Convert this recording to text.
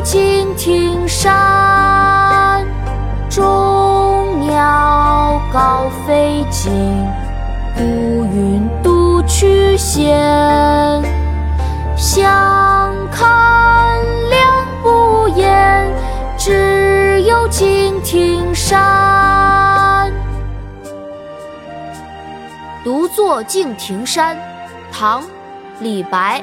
敬亭山。众鸟高飞尽，孤云独去闲。相看两不厌，只有敬亭山。独坐敬亭山，唐·李白。